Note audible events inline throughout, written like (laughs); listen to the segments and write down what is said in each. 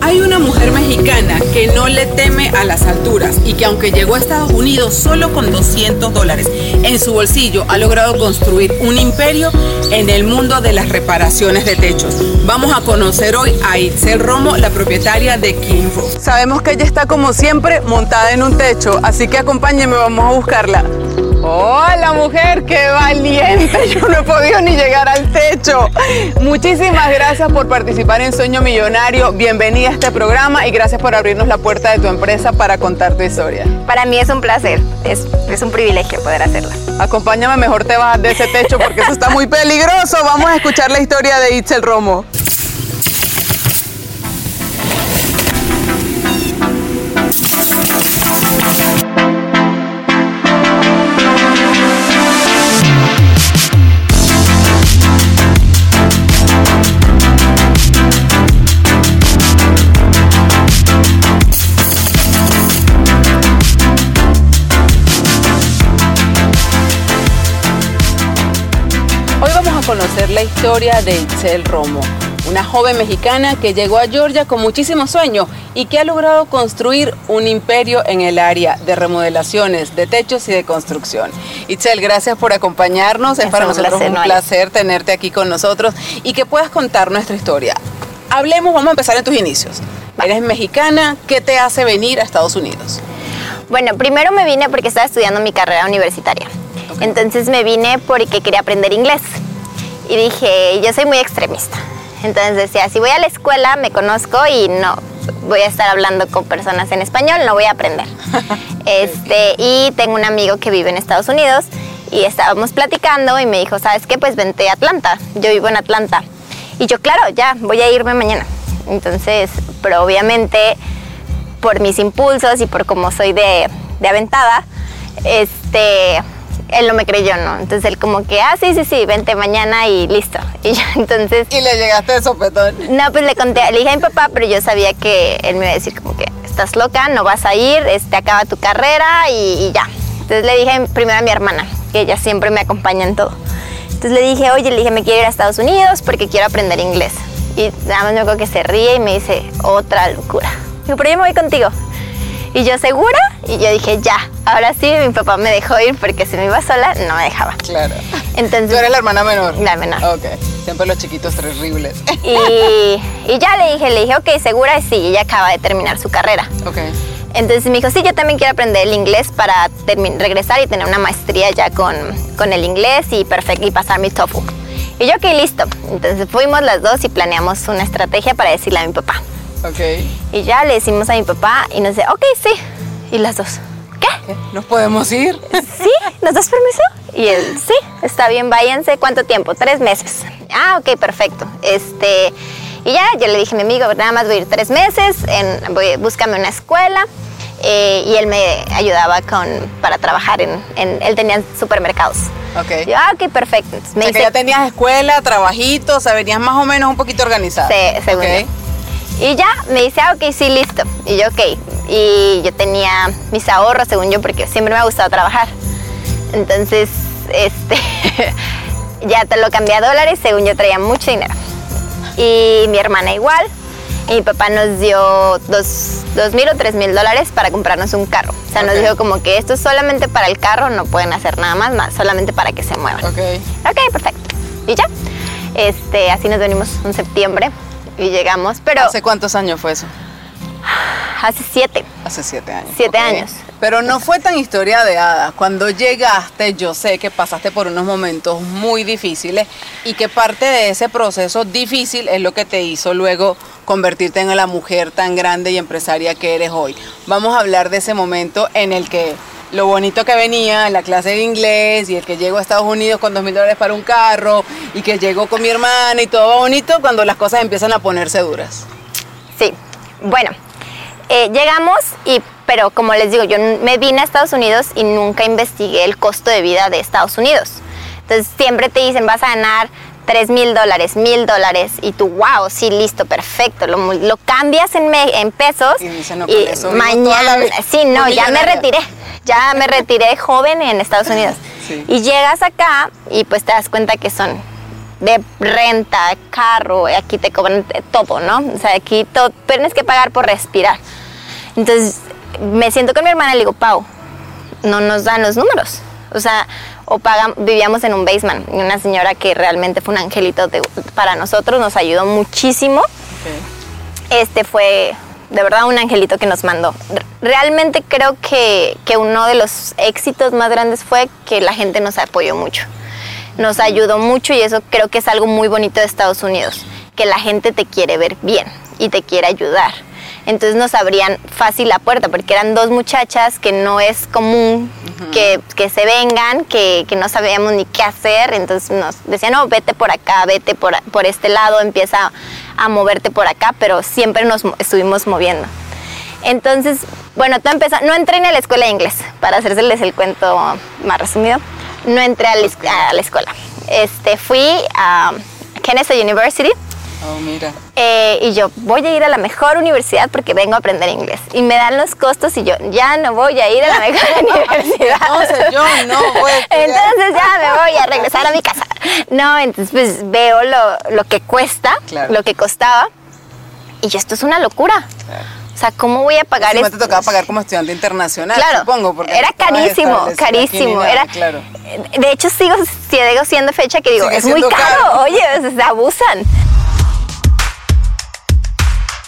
Hay una mujer mexicana que no le teme a las alturas y que aunque llegó a Estados Unidos solo con 200 dólares en su bolsillo, ha logrado construir un imperio en el mundo de las reparaciones de techos. Vamos a conocer hoy a Itzel Romo, la propietaria de King. Sabemos que ella está como siempre montada en un techo, así que acompáñenme, vamos a buscarla. Hola mujer, qué valiente. (laughs) Yo no he podido ni llegar al techo. Muchísimas gracias por participar en Sueño Millonario. Bienvenida a este programa y gracias por abrirnos la puerta de tu empresa para contar tu historia. Para mí es un placer, es, es un privilegio poder hacerla. Acompáñame, mejor te bajas de ese techo porque eso está muy peligroso. Vamos a escuchar la historia de Itzel Romo. Conocer la historia de Itzel Romo, una joven mexicana que llegó a Georgia con muchísimos sueños y que ha logrado construir un imperio en el área de remodelaciones, de techos y de construcción. Itzel, gracias por acompañarnos. Es, para nosotros un placer tenerte aquí con nosotros y que puedas contar nuestra historia. Hablemos, vamos a empezar en tus inicios. Eres mexicana, ¿qué te hace venir a Estados Unidos? Bueno, primero me vine porque estaba estudiando mi carrera universitaria. Entonces me vine porque quería aprender inglés y dije, yo soy muy extremista. Entonces decía, si voy a la escuela me conozco y no voy a estar hablando con personas en español, no voy a aprender. (laughs) este, y tengo un amigo que vive en Estados Unidos y estábamos platicando y me dijo, ¿sabes qué? Pues vente a Atlanta. Yo vivo en Atlanta. Y yo, claro, ya, voy a irme mañana. Entonces, pero obviamente por mis impulsos y por cómo soy de, de aventada, este, él no me creyó, ¿no? Entonces él como que, ah, sí, sí, sí, vente mañana y listo. (laughs) Y yo entonces... ¿Y le llegaste de sopetón? No, pues le conté, le dije a mi papá, pero yo sabía que él me iba a decir como que, estás loca, no vas a ir, este, acaba tu carrera y, ya. Entonces le dije primero a mi hermana, que ella siempre me acompaña en todo. Entonces le dije, oye, le dije, me quiero ir a Estados Unidos porque quiero aprender inglés. Y nada más me acuerdo que se ríe y me dice, otra locura. Digo, pero yo me voy contigo. Y yo, ¿segura? Y yo dije, ya. Ahora sí, mi papá me dejó ir porque si me iba sola, no me dejaba. Claro. Entonces, ¿Tú eres la hermana menor? La menor. Ok. Siempre los chiquitos terribles. Y, y ya le dije, le dije, ok, ¿segura? Sí, ella acaba de terminar su carrera. Ok. Entonces me dijo, sí, yo también quiero aprender el inglés para regresar y tener una maestría ya con, con el inglés y, perfecto, y pasar mi TOEFL. Y yo, ok, listo. Entonces fuimos las dos y planeamos una estrategia para decirle a mi papá. Ok. Y ya le decimos a mi papá y nos dice, ok, sí. Y las dos, ¿qué? ¿Nos podemos ir? (laughs) Sí, ¿nos das permiso? Y él, sí, está bien, váyanse. ¿Cuánto tiempo? Tres meses. Ah, ok, perfecto. Este, y ya, yo le dije a mi amigo, nada más voy a ir tres meses, en, voy, búscame una escuela. Eh, y él me ayudaba con, para trabajar en, él tenía supermercados. Ok. Yo, ah, ok, perfecto. me dice, que ya tenías escuela, trabajito, o sea, venías más o menos un poquito organizada. Sí, según okay. Y ya, me dice, ah, ok, sí, listo. Y yo, ok. Y yo tenía mis ahorros, según yo, porque siempre me ha gustado trabajar. Entonces, (laughs) este, ya te lo cambié a dólares, según yo traía mucho dinero. Y mi hermana igual. Y mi papá nos dio dos, mil o tres mil dólares para comprarnos un carro. O sea, nos dijo como que esto es solamente para el carro, no pueden hacer nada más, más solamente para que se muevan. Ok. Ok, perfecto. Y ya. Este, así nos venimos en septiembre y llegamos, pero... ¿Hace cuántos años fue eso? Hace siete. Hace siete años. Siete años. Pero no fue tan historia de hadas. Cuando llegaste, yo sé que pasaste por unos momentos muy difíciles y que parte de ese proceso difícil es lo que te hizo luego convertirte en la mujer tan grande y empresaria que eres hoy. Vamos a hablar de ese momento en el que lo bonito que venía en la clase de inglés y el que llegó a Estados Unidos con dos mil dólares para un carro y que llegó con mi hermana y todo bonito cuando las cosas empiezan a ponerse duras. Sí, bueno, eh, llegamos y, pero como les digo, yo me vine a Estados Unidos y nunca investigué el costo de vida de Estados Unidos. Entonces siempre te dicen, vas a ganar 3 mil dólares, mil dólares, y tú, wow, sí, listo, perfecto, lo, lo cambias en, en, pesos y, no, y eso mañana, sí, no, ya me retiré, ya me retiré joven en Estados Unidos. Sí. Y llegas acá y pues te das cuenta que son de renta, carro, aquí te cobran todo, ¿no? O sea, aquí todo, tienes que pagar por respirar. Entonces, me siento con mi hermana y le digo, Pau, no nos dan los números. O sea, o pagan, vivíamos en un basement. Y una señora que realmente fue un angelito para nosotros, nos ayudó muchísimo. Este fue de verdad un angelito que nos mandó. Realmente creo que, que, uno de los éxitos más grandes fue que la gente nos apoyó mucho. Nos ayudó mucho y eso creo que es algo muy bonito de Estados Unidos, que la gente te quiere ver bien y te quiere ayudar entonces nos abrían fácil la puerta, porque eran dos muchachas que no es común que, que, se vengan, que, que, no sabíamos ni qué hacer, entonces nos decían, no, vete por acá, vete por, por este lado, empieza a moverte por acá, pero siempre nos estuvimos moviendo. Entonces, bueno, tú empezó, no entré en la escuela de inglés, para hacerles el cuento más resumido, no entré a la, a la escuela. Este, fui a Kennesaw University, Oh, mira. Eh, y yo voy a ir a la mejor universidad porque vengo a aprender inglés. Y me dan los costos y yo ya no voy a ir a la (laughs) mejor universidad. Entonces yo no voy. entonces ya me voy a regresar a mi casa. No, entonces pues veo lo, lo que cuesta, lo que costaba. Y yo, esto es una locura. O sea, ¿cómo voy a pagar eso? te tocaba pagar como estudiante internacional, claro, supongo. Porque era carísimo, carísimo. Era, claro. De hecho, sigo, sigo siendo fecha que digo, es muy caro. caro. Oye, se abusan.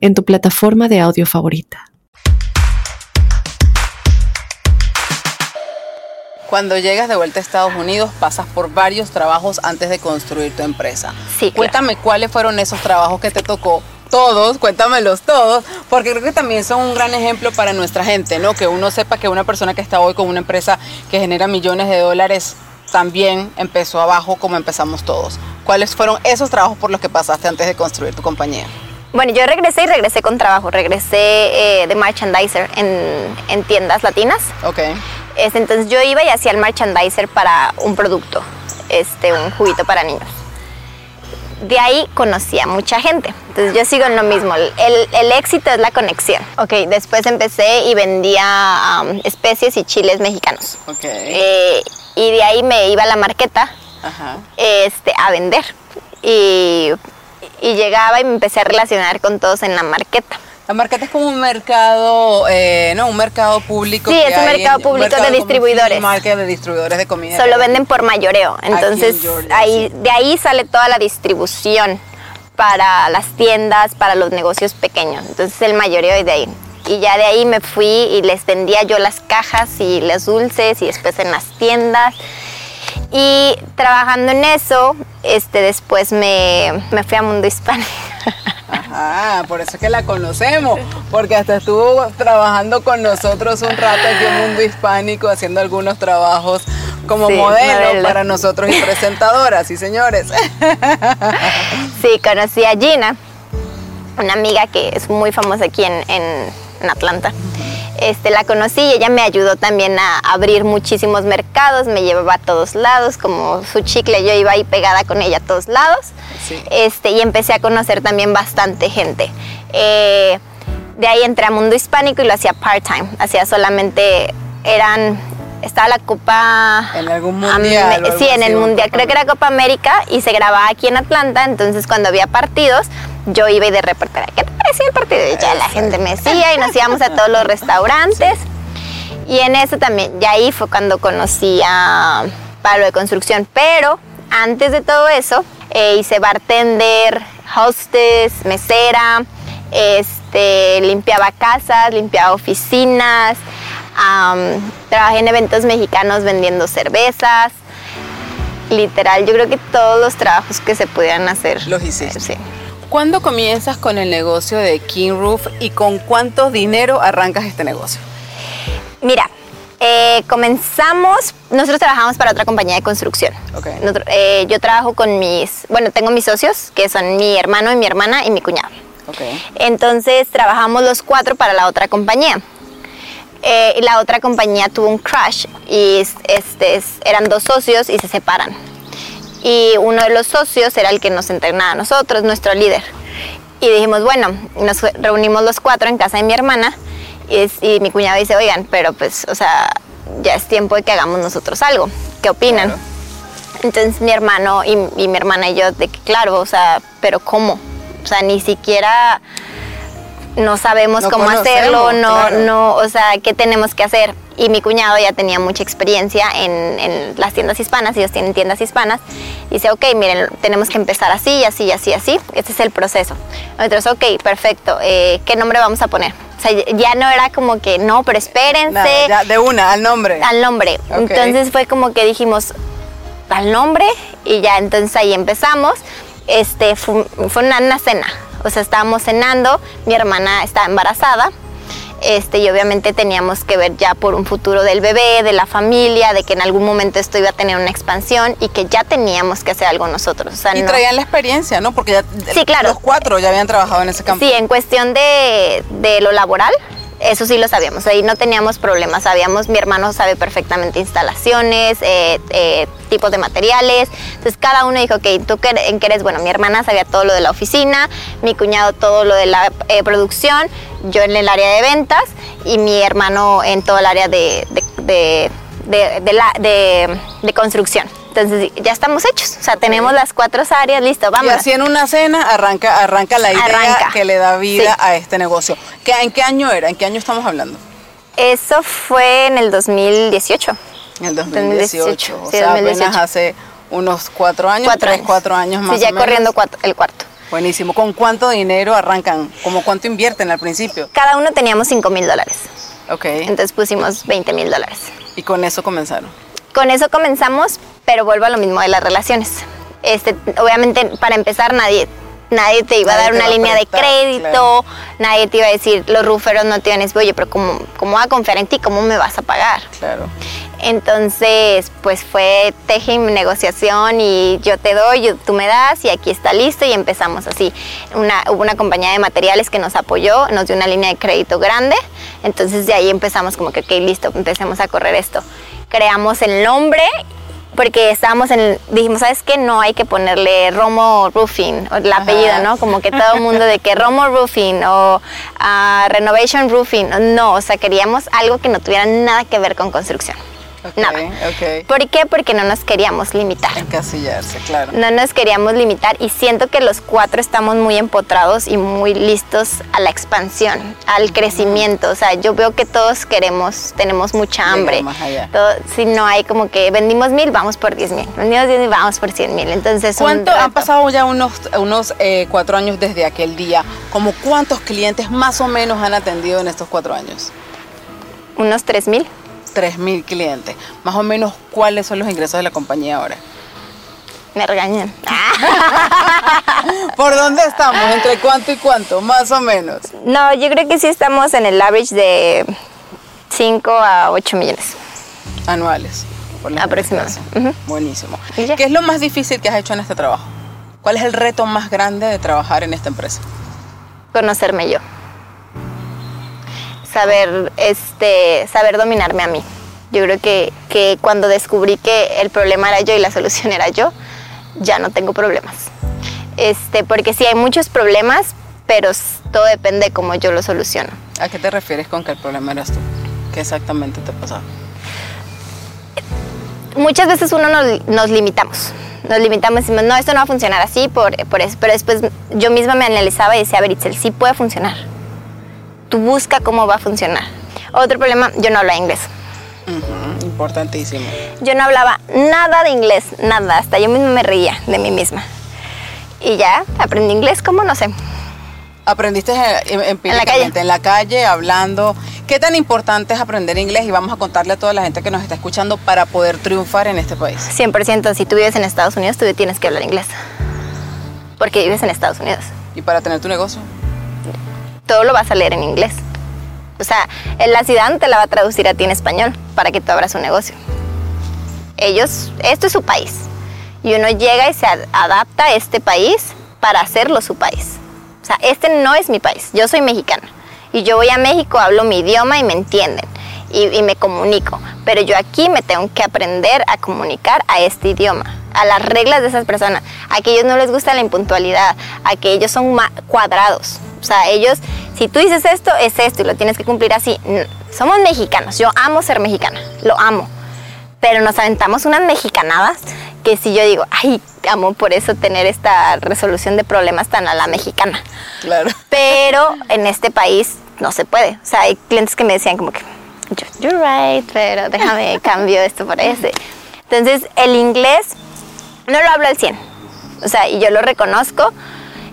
en tu plataforma de audio favorita. Cuando llegas de vuelta a Estados Unidos, pasas por varios trabajos antes de construir tu empresa. Sí. Cuéntame cuáles fueron esos trabajos que te tocó todos, cuéntamelos todos, porque creo que también son un gran ejemplo para nuestra gente, ¿no? Que uno sepa que una persona que está hoy con una empresa que genera millones de dólares también empezó abajo como empezamos todos. ¿Cuáles fueron esos trabajos por los que pasaste antes de construir tu compañía? Bueno, yo regresé y regresé con trabajo. Regresé eh, de merchandiser en, en, tiendas latinas. Ok. Es, entonces yo iba y hacía el merchandiser para un producto, este, un juguito para niños. De ahí conocí a mucha gente. Entonces yo sigo en lo mismo. El, el éxito es la conexión. Ok, después empecé y vendía um, especies y chiles mexicanos. Ok. Eh, y de ahí me iba a la marqueta Ajá. Este, a vender. Y y llegaba y me empecé a relacionar con todos en la marqueta. La marqueta es como un mercado, eh, no, un mercado público. Sí, es un mercado público de distribuidores. Marca de distribuidores de comida. Solo venden por mayoreo. Entonces, ahí, de ahí sale toda la distribución para las tiendas, para los negocios pequeños. Entonces, el mayoreo es de ahí. Y ya de ahí me fui y les vendía yo las cajas y los dulces y después en las tiendas. Y trabajando en eso, este, después me, me fui a Mundo Hispánico. (laughs) Ajá, por eso es que la conocemos, porque hasta estuvo trabajando con nosotros un rato aquí en Mundo Hispánico, haciendo algunos trabajos como modelo, para nosotros y presentadoras, sí señores. (laughs) Sí, conocí a Gina, una amiga que es muy famosa aquí en, en Atlanta. Este, la conocí y ella me ayudó también a abrir muchísimos mercados, me llevaba a todos lados, como su chicle yo iba ahí pegada con ella a todos lados. Este, y empecé a conocer también bastante gente. Eh, de ahí entré a Mundo Hispánico y lo hacía part-time, hacía solamente, eran estaba la Copa... En algún mundial. sí, en el mundial, creo que era Copa América y se grababa aquí en Atlanta, entonces cuando había partidos yo iba y de reportera, ¿qué te parecía el partido? Y ya la gente me decía y nos íbamos a todos los restaurantes. Y en eso también, y ahí fue cuando conocí a Pablo de construcción. Pero antes de todo eso, eh, hice bartender, hostess, mesera, este, limpiaba casas, limpiaba oficinas, trabajé en eventos mexicanos vendiendo cervezas. Literal, yo creo que todos los trabajos que se pudieran hacer. Los hiciste. Sí. ¿Cuándo comienzas con el negocio de King Roof y con cuánto dinero arrancas este negocio? Mira, eh, comenzamos, nosotros trabajamos para otra compañía de construcción. Okay. Eh, yo trabajo con mis, bueno, tengo mis socios, que son mi hermano y mi hermana y mi cuñado. Okay. Entonces trabajamos los cuatro para la otra compañía. Eh, y la otra compañía tuvo un crash y este, eran dos socios y se separan. Y uno de los socios era el que nos entrenaba a nosotros, nuestro líder. Y dijimos, bueno, nos reunimos los cuatro en casa de mi hermana y, mi cuñado dice, oigan, pero pues, o sea, ya es tiempo de que hagamos nosotros algo. ¿Qué opinan? Entonces mi hermano y, y, mi hermana y yo, de que claro, o sea, pero ¿cómo? O sea, ni siquiera no sabemos cómo hacerlo, no, no, o sea, qué tenemos que hacer. Y mi cuñado ya tenía mucha experiencia en, las tiendas hispanas, ellos tienen tiendas hispanas. Y dice, ok, miren, tenemos que empezar así, así, así, así. Este es el proceso. Nosotros, ok, perfecto, eh, ¿qué nombre vamos a poner? O sea, ya no era como que, no, pero espérense. ya de una, al nombre. Al nombre. Entonces fue como que dijimos, al nombre, y ya entonces ahí empezamos. Este, fue, una cena o sea, estábamos cenando, mi hermana estaba embarazada, este, y obviamente teníamos que ver ya por un futuro del bebé, de la familia, de que en algún momento esto iba a tener una expansión y que ya teníamos que hacer algo nosotros. y traían la experiencia, ¿no? Porque ya sí, claro. los cuatro ya habían trabajado en ese campo. Sí, en cuestión de, de lo laboral, eso sí lo sabíamos, ahí no teníamos problemas, sabíamos, mi hermano sabe perfectamente instalaciones, eh, eh, tipos de materiales, entonces cada uno dijo, ok, ¿tú en qué eres? Bueno, mi hermana sabía todo lo de la oficina, mi cuñado todo lo de la eh, producción, yo en el área de ventas y mi hermano en todo el área de, de, la, de construcción. Entonces ya estamos hechos, o sea, tenemos las cuatro áreas, listo, vamos. Y así en una cena arranca, arranca la idea que le da vida a este negocio. ¿Qué, ¿En qué año era? ¿En qué año estamos hablando? Eso fue en el 2018. En el 2018, o sea, apenas hace unos cuatro años, cuatro tres, años. cuatro años más Sí, ya corriendo el cuarto. Buenísimo. ¿Con cuánto dinero arrancan? ¿Cómo cuánto invierten al principio? Cada uno teníamos 5 mil dólares. Ok. Entonces pusimos 20 mil dólares. ¿Y con eso comenzaron? Con eso comenzamos, pero vuelvo a lo mismo de las relaciones. Este, obviamente, para empezar, nadie, nadie te iba a dar una línea de crédito, nadie te iba a decir, los ruferos no te iban a decir, oye, pero ¿cómo, ¿cómo voy a confiar en ti? ¿Cómo me vas a pagar? Claro. Entonces, pues fue teje negociación y yo te doy, tú me das y aquí está listo y empezamos así. Una, hubo una compañía de materiales que nos apoyó, nos dio una línea de crédito grande, entonces de ahí empezamos como que, ok, listo, empecemos a correr esto creamos el nombre porque estábamos en, dijimos, ¿sabes qué? No hay que ponerle Romo Roofing, o el apellido, ¿no? Como que todo el mundo de que Romo Roofing o ah, Renovation Roofing, no, o sea, queríamos algo que no tuviera nada que ver con construcción. Nada. ¿Por qué? Porque no nos queríamos limitar. Encasillarse, claro. No nos queríamos limitar y siento que los cuatro estamos muy empotrados y muy listos a la expansión, al crecimiento. O sea, yo veo que todos queremos, tenemos mucha hambre. si no hay como que vendimos mil, vamos por diez mil. Vendimos diez mil, vamos por cien mil. Entonces, ¿cuánto han pasado ya unos, unos eh, cuatro años desde aquel día? ¿Como cuántos clientes más o menos han atendido en estos cuatro años? Unos tres mil. 3.000 clientes. Más o menos, ¿cuáles son los ingresos de la compañía ahora? Me regañan. (laughs) ¿Por dónde estamos? ¿Entre cuánto y cuánto? Más o menos. No, yo creo que sí estamos en el average de 5 a 8 millones. Anuales. Aproximadamente. Buenísimo. ¿Qué es lo más difícil que has hecho en este trabajo? ¿Cuál es el reto más grande de trabajar en esta empresa? Conocerme yo saber, este, saber dominarme a mí. Yo creo que, que cuando descubrí que el problema era yo y la (laughs) solución era yo, ya no tengo problemas. Este, porque sí hay muchos problemas, pero todo depende de cómo yo lo soluciono. ¿A qué te refieres con que el problema eras tú? ¿Qué exactamente te pasaba? Muchas veces uno nos, nos limitamos. Nos limitamos y decimos, no, esto no va a funcionar así por, por eso. Pero después yo misma me analizaba y decía, a ver, Itzel, sí puede funcionar tú busca cómo va a funcionar. Otro problema, yo no hablo inglés. Importantísimo. Yo no hablaba nada de inglés, nada, hasta yo misma me reía de mí misma. Y ya aprendí inglés, ¿cómo? No sé. Aprendiste eh, empíricamente, en la calle, hablando. ¿Qué tan importante es aprender inglés? Y vamos a contarle a toda la gente que nos está escuchando para poder triunfar en este país. 100%, si tú vives en Estados Unidos, tú tienes que hablar inglés. Porque vives en Estados Unidos. ¿Y para tener tu negocio? Todo lo vas a leer en inglés. O sea, la ciudad te la va a traducir a ti en español para que tú abras un negocio. Ellos, esto es su país. Y uno llega y se adapta a este país para hacerlo su país. O sea, este no es mi país. Yo soy mexicana. Y yo voy a México, hablo mi idioma y me entienden. Y, me comunico. Pero yo aquí me tengo que aprender a comunicar a este idioma, a las reglas de esas personas, a que ellos no les gusta la impuntualidad, a que ellos son cuadrados. O sea, ellos, si tú dices esto, es esto y lo tienes que cumplir así. Somos mexicanos, yo amo ser mexicana, lo amo. Pero nos aventamos unas mexicanadas que si yo digo, ay, amo por eso tener esta resolución de problemas tan a la mexicana. Claro. Pero en este país no se puede. O sea, hay clientes que me decían como que, you're right, pero déjame (laughs) cambio esto por ese. Entonces, el inglés no lo hablo al 100. O sea, y yo lo reconozco.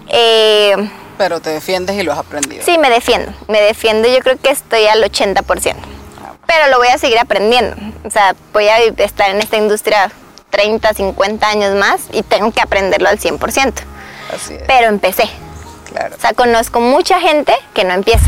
Eh, pero te defiendes y lo has aprendido. Sí, me defiendo. Me defiendo, yo creo que estoy al 80%. Pero lo voy a seguir aprendiendo. O sea, voy a estar en esta industria 30, 50 años más y tengo que aprenderlo al 100%. Así es. Pero empecé. Claro. O sea, conozco mucha gente que no empieza.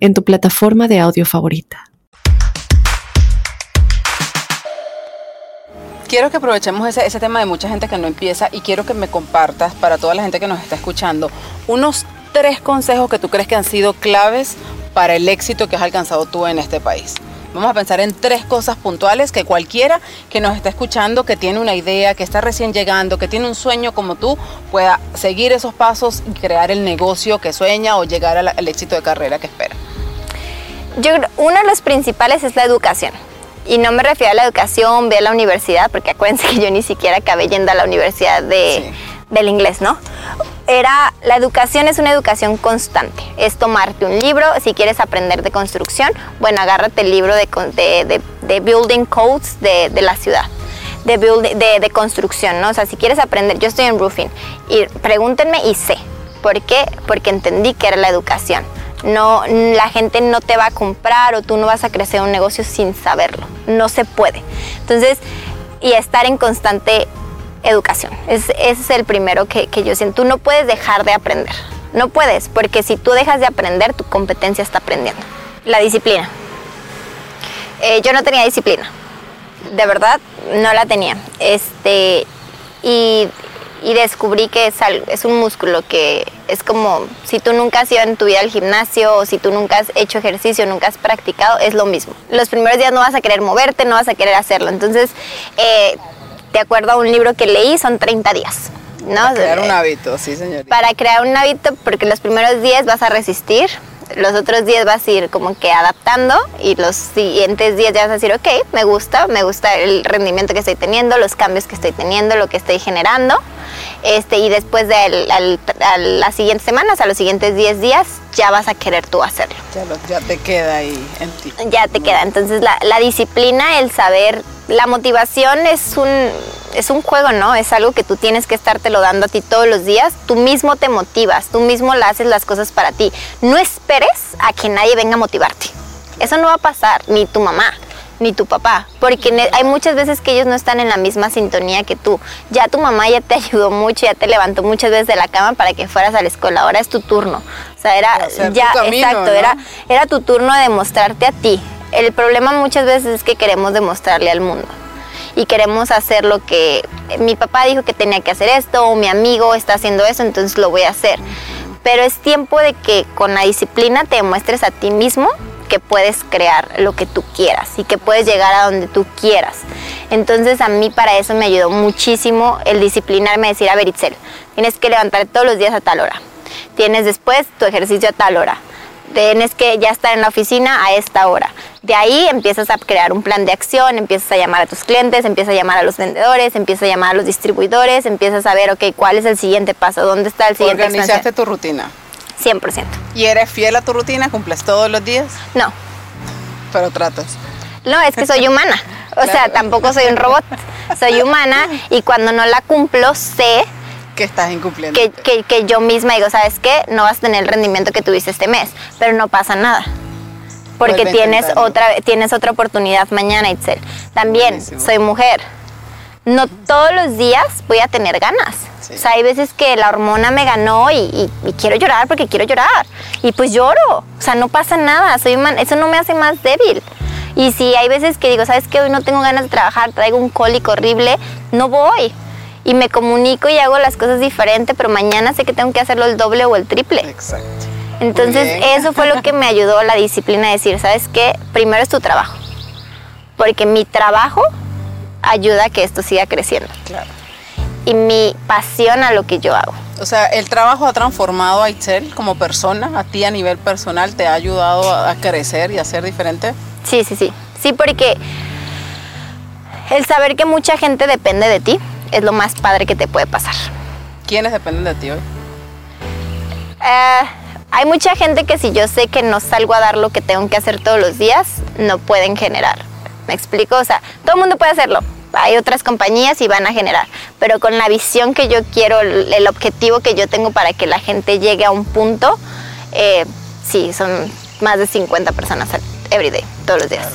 en tu plataforma de audio favorita. quiero que aprovechemos ese, ese tema de mucha gente que no empieza y quiero que me compartas para toda la gente que nos está escuchando unos tres consejos que tú crees que han sido claves para el éxito que has alcanzado tú en este país. Vamos a pensar en tres cosas puntuales que cualquiera que nos está escuchando, que tiene una idea, que está recién llegando, que tiene un sueño como tú, pueda seguir esos pasos y crear el negocio que sueña o llegar al éxito de carrera que espera. Yo uno de los principales es la educación. Y no me refiero a la educación, ve a la universidad, porque acuérdense que yo ni siquiera acabé yendo a la universidad de, del inglés, ¿no? Era, la educación es una educación constante, es tomarte un libro, si quieres aprender de construcción, bueno, agárrate el libro de, de, de, Building Codes de, la ciudad. De, de, construcción, ¿no? O sea, si quieres aprender, yo estoy en roofing y pregúntenme y sé. ¿Por qué? Porque entendí que era la educación no, la gente no te va a comprar o tú no vas a crecer un negocio sin saberlo. No se puede. Entonces, y estar en constante educación. ese es el primero que, yo siento. Tú no puedes dejar de aprender. No puedes, porque si tú dejas de aprender, tu competencia está aprendiendo. La disciplina. Eh, yo no tenía disciplina. De verdad, no la tenía. Este, y y descubrí que es, es un músculo que es como si tú nunca has ido en tu vida al gimnasio o si tú nunca has hecho ejercicio, nunca has practicado, es lo mismo. Los primeros días no vas a querer moverte, no vas a querer hacerlo. Entonces, eh, de acuerdo a un libro que leí, son 30 días. ¿no? Para crear un hábito, sí, señorita. Para crear un hábito, porque los primeros días vas a resistir, los otros días vas a ir como que adaptando y los siguientes días ya vas a decir, ok, me gusta, me gusta el rendimiento que estoy teniendo, los cambios que estoy teniendo, lo que estoy generando. Este, y después de las siguientes semanas, a los siguientes 10 días, ya vas a querer tú hacerlo. Ya, te queda ahí en ti. Ya te queda. Entonces la, la disciplina, el saber, la motivación es un, es un juego, ¿no? Es algo que tú tienes que estártelo dando a ti todos los días. Tú mismo te motivas, tú mismo le haces las cosas para ti. No esperes a que nadie venga a motivarte. Eso no va a pasar, ni tu mamá ni tu papá, porque hay muchas veces que ellos no están en la misma sintonía que tú. Ya tu mamá ya te (laughs) ayudó mucho, ya te levantó muchas veces de la cama para que fueras a la escuela, ahora es tu turno. O sea, era ya exacto, era era tu turno de demostrarte a ti. El problema muchas veces es que queremos demostrarle al mundo y queremos hacer lo que mi papá dijo que tenía que hacer esto o mi amigo está haciendo eso, entonces lo voy a hacer. Pero es tiempo de que con la disciplina te demuestres a ti mismo que puedes crear lo que tú quieras y que puedes llegar a donde tú quieras. Entonces a mí para eso me ayudó muchísimo el disciplinarme, decir, a ver Itzel, tienes que levantar todos los días a tal hora, tienes después tu ejercicio a tal hora, tienes que ya estar en la oficina a esta hora. De ahí empiezas a crear un plan de acción, empiezas a llamar a tus clientes, empiezas a llamar a los vendedores, empiezas a llamar a los distribuidores, empiezas a ver, ok, cuál es el siguiente paso, dónde está el siguiente Organizaste tu rutina. 100%. ¿Y eres fiel a tu rutina? ¿Cumples todos los días? No. Pero tratas. No, es que soy humana. (laughs) O sea, tampoco soy un robot. Soy humana y cuando no la cumplo sé que estás incumpliendo. Que, que, yo misma digo, ¿sabes qué? No vas a tener el rendimiento que tuviste este mes, pero no pasa nada. Porque tienes otra, tienes otra oportunidad mañana, Itzel. También soy mujer. No todos los días voy a tener ganas. O sea, hay veces que la hormona me ganó y, quiero llorar porque quiero llorar. Y pues lloro. O sea, no pasa nada. Soy eso no me hace más débil. Y si hay veces que digo, ¿sabes qué? Hoy no tengo ganas de trabajar, traigo un cólico horrible, no voy y me comunico y hago las cosas diferente, pero mañana sé que tengo que hacerlo el doble o el triple. Exacto. Entonces eso fue lo que me ayudó la disciplina a decir, ¿sabes qué? Primero es tu trabajo, porque mi trabajo ayuda a que esto siga creciendo. Claro. Y mi pasión a lo que yo hago. O sea, el trabajo ha transformado a Itzel como persona, a ti a nivel personal, te ha ayudado a crecer y a ser diferente. Sí, sí, sí. Sí, porque el saber que mucha gente depende de ti, es lo más padre que te puede pasar. ¿Quiénes dependen de ti hoy? Eh, hay mucha gente que si yo sé que no salgo a dar lo que tengo que hacer todos los días, no pueden generar. ¿Me explico? O sea, todo el mundo puede hacerlo. Hay otras compañías y van a generar. Pero con la visión que yo quiero, el objetivo que yo tengo para que la gente llegue a un punto, eh, sí, son más de 50 personas everyday, todos los días.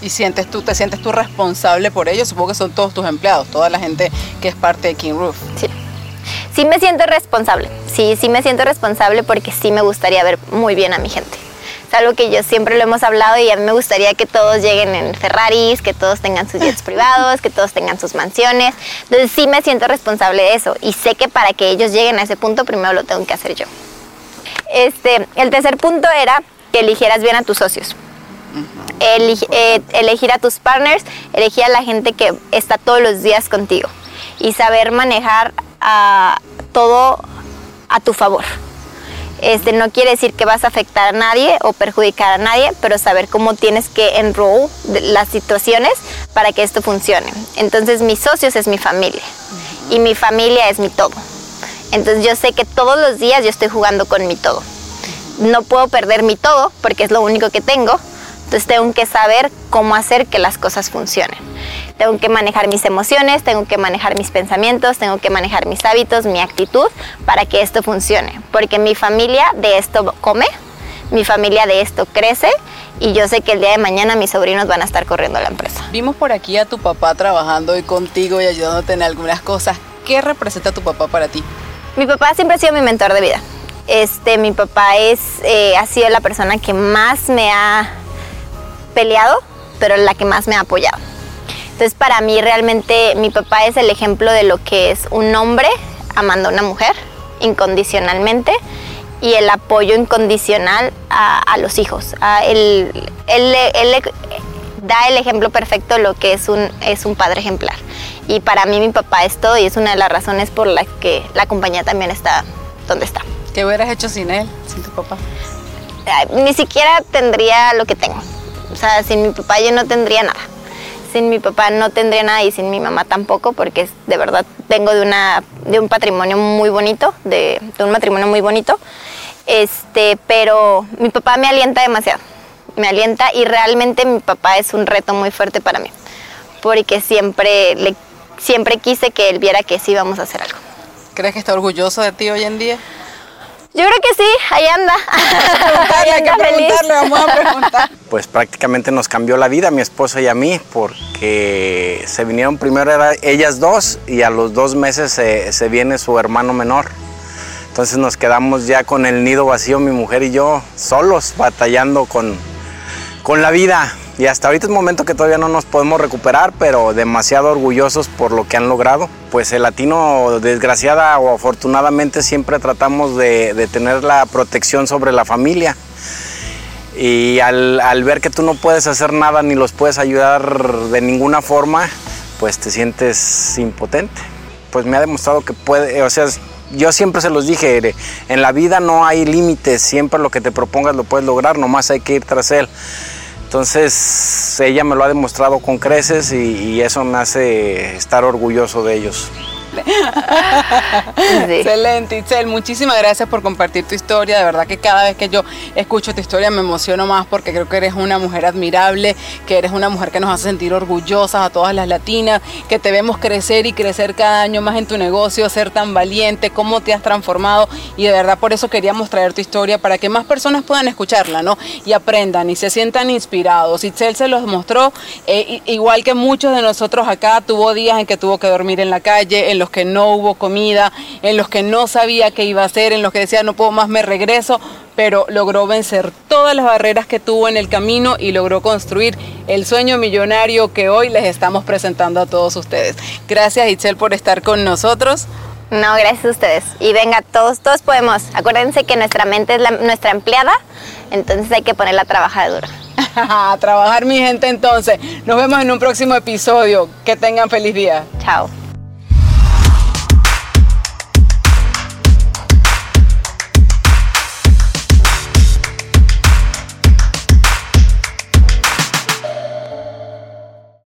¿Y sientes tú, te sientes tú responsable por ello? Supongo que son todos tus empleados, toda la gente que es parte de King Roof. Sí. Sí me siento responsable, sí, sí me siento responsable porque sí me gustaría ver muy bien a mi gente. Es algo que yo siempre lo hemos hablado y a mí me gustaría que todos lleguen en Ferraris, que todos tengan sus jets (laughs) privados, que todos tengan sus mansiones. Entonces sí me siento responsable de eso y sé que para que ellos lleguen a ese punto primero lo tengo que hacer yo. Este, el tercer punto era que eligieras bien a tus socios. Eh, elegir a tus partners, elegir a la gente que está todos los días contigo y saber manejar a todo a tu favor. Este, no quiere decir que vas a afectar a nadie o perjudicar a nadie, pero saber cómo tienes que enroll las situaciones para que esto funcione. Entonces, mis socios es mi familia y mi familia es mi todo. Entonces, yo sé que todos los días yo estoy jugando con mi todo. No puedo perder mi todo porque es lo único que tengo, entonces tengo que saber cómo hacer que las cosas funcionen. Tengo que manejar mis emociones, tengo que manejar mis pensamientos, tengo que manejar mis hábitos, mi actitud para que esto funcione. Porque mi familia de esto come, mi familia de esto crece y yo sé que el día de mañana mis sobrinos van a estar corriendo la empresa. Vimos por aquí a tu papá trabajando hoy contigo y ayudándote en algunas cosas. ¿Qué representa tu papá para ti? Mi papá siempre ha sido mi mentor de vida. Este, mi papá es, eh, ha sido la persona que más me ha peleado, pero la que más me ha apoyado. Entonces para mí realmente mi papá es el ejemplo de lo que es un hombre amando a una mujer incondicionalmente y el apoyo incondicional a, los hijos. él, da el ejemplo perfecto de lo que es un, es un padre ejemplar. Y para mí mi papá es todo y es una de las razones por las que la compañía también está donde está. ¿Qué hubieras hecho sin él, sin tu papá? Ni siquiera tendría lo que tengo. O sea, sin mi papá yo no tendría nada. Sin mi papá no tendría nada y sin mi mamá tampoco, porque de verdad vengo de, una, de un patrimonio muy bonito, de, un matrimonio muy bonito. Este, pero mi papá me alienta demasiado. Me alienta y realmente mi papá es un reto muy fuerte para mí. Porque siempre, le, siempre quise que él viera que sí íbamos a hacer algo. ¿Crees que está orgulloso de ti hoy en día? Yo creo que sí, ahí anda. (laughs) hay que preguntarle, vamos a preguntar. Pues prácticamente nos cambió la vida, mi esposa y a mí, porque se vinieron primero ellas dos y a los dos meses se, viene su hermano menor. Entonces nos quedamos ya con el nido vacío, mi mujer y yo, solos, batallando con, con la vida. Y hasta ahorita es un momento que todavía no nos podemos recuperar, pero demasiado orgullosos por lo que han logrado. Pues el latino, desgraciada o afortunadamente, siempre tratamos de, tener la protección sobre la familia. Y al, al ver que tú no puedes hacer nada ni los puedes ayudar de ninguna forma, pues te sientes impotente. Pues me ha demostrado que puede, o sea, yo siempre se los dije, en la vida no hay límites, siempre lo que te propongas lo puedes lograr, nomás hay que ir tras él. Entonces ella me lo ha demostrado con creces y, eso me hace estar orgulloso de ellos. (laughs) Excelente, Itzel. Muchísimas gracias por compartir tu historia. De verdad que cada vez que yo escucho tu historia me emociono más porque creo que eres una mujer admirable, que eres una mujer que nos hace sentir orgullosas a todas las latinas, que te vemos crecer y crecer cada año más en tu negocio, ser tan valiente, cómo te has transformado. Y de verdad por eso queríamos traer tu historia para que más personas puedan escucharla, ¿no? Y aprendan y se sientan inspirados. Itzel se los mostró, eh, igual que muchos de nosotros acá, tuvo días en que tuvo que dormir en la calle, los que no hubo comida, en los que no sabía qué iba a hacer, en los que decía no puedo más, me regreso, pero logró vencer todas las barreras que tuvo en el camino y logró construir el sueño millonario que hoy les estamos presentando a todos ustedes. Gracias Itzel por estar con nosotros. No, gracias a ustedes. Y venga, todos, todos podemos. Acuérdense que nuestra mente es nuestra empleada, entonces hay que ponerla a trabajar duro. (laughs) a trabajar mi gente entonces. Nos vemos en un próximo episodio. Que tengan feliz día. Chao.